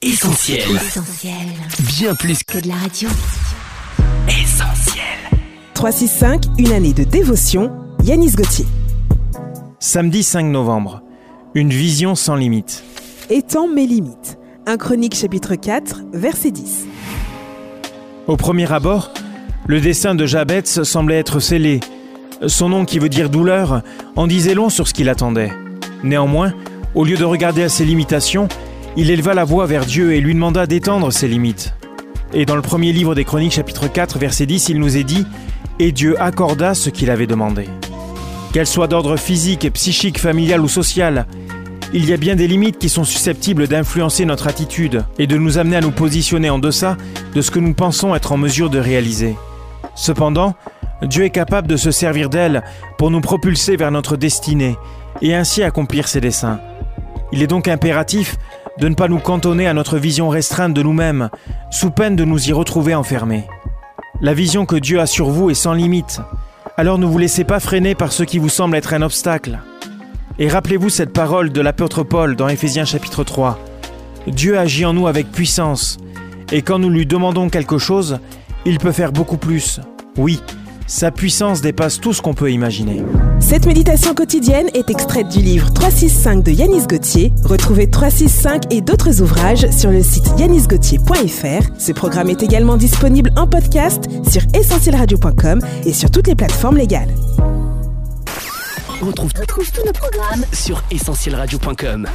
Essentiel. Essentiel. Bien plus Que de la radio. qu'essentiel. 365, une année de dévotion, Yanis Gauthier. Samedi 5 novembre. Une vision sans limite. Étant mes limites. 1 Chronique chapitre 4, verset 10. Au premier abord, le dessin de Jabetz semblait être scellé. Son nom qui veut dire douleur en disait long sur ce qu'il attendait. Néanmoins, au lieu de regarder à ses limitations, il éleva la voix vers Dieu et lui demanda d'étendre ses limites. Et dans le premier livre des Chroniques chapitre 4 verset 10, il nous est dit ⁇ Et Dieu accorda ce qu'il avait demandé ⁇ Qu'elles soient d'ordre physique, psychique, familial ou social, il y a bien des limites qui sont susceptibles d'influencer notre attitude et de nous amener à nous positionner en deçà de ce que nous pensons être en mesure de réaliser. Cependant, Dieu est capable de se servir d'elles pour nous propulser vers notre destinée et ainsi accomplir ses desseins. Il est donc impératif de ne pas nous cantonner à notre vision restreinte de nous-mêmes, sous peine de nous y retrouver enfermés. La vision que Dieu a sur vous est sans limite, alors ne vous laissez pas freiner par ce qui vous semble être un obstacle. Et rappelez-vous cette parole de l'apôtre Paul dans Éphésiens chapitre 3. Dieu agit en nous avec puissance, et quand nous lui demandons quelque chose, il peut faire beaucoup plus. Oui, sa puissance dépasse tout ce qu'on peut imaginer. Cette méditation quotidienne est extraite du livre 365 de Yanis Gauthier. Retrouvez 365 et d'autres ouvrages sur le site yanisgauthier.fr. Ce programme est également disponible en podcast sur essentielradio.com et sur toutes les plateformes légales. On retrouve, Retrouve tous nos programmes sur essentielradio.com.